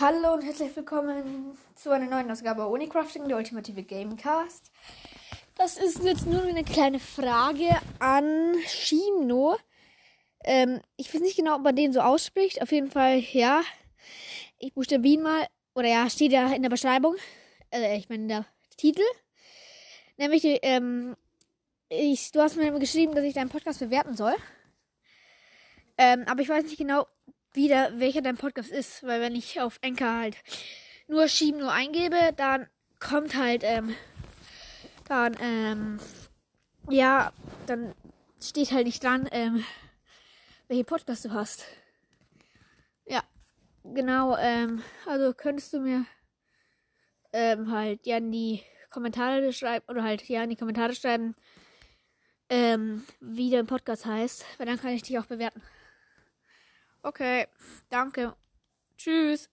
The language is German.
Hallo und herzlich willkommen zu einer neuen Ausgabe Unicrafting, der ultimative Gamecast. Das ist jetzt nur eine kleine Frage an Shino. Ähm, ich weiß nicht genau, ob man den so ausspricht. Auf jeden Fall, ja. Ich buchstabiere mal, oder ja, steht ja in der Beschreibung. Äh, ich meine, in der Titel. Nämlich, ähm, ich, du hast mir geschrieben, dass ich deinen Podcast bewerten soll. Ähm, aber ich weiß nicht genau, wieder, welcher dein Podcast ist, weil wenn ich auf Enker halt nur schieben nur eingebe, dann kommt halt, ähm, dann, ähm, ja, dann steht halt nicht dran, ähm, welche Podcast du hast. Ja, genau, ähm, also könntest du mir, ähm, halt ja in die Kommentare schreiben, oder halt ja in die Kommentare schreiben, ähm, wie dein Podcast heißt, weil dann kann ich dich auch bewerten. Okay, danke. Tschüss.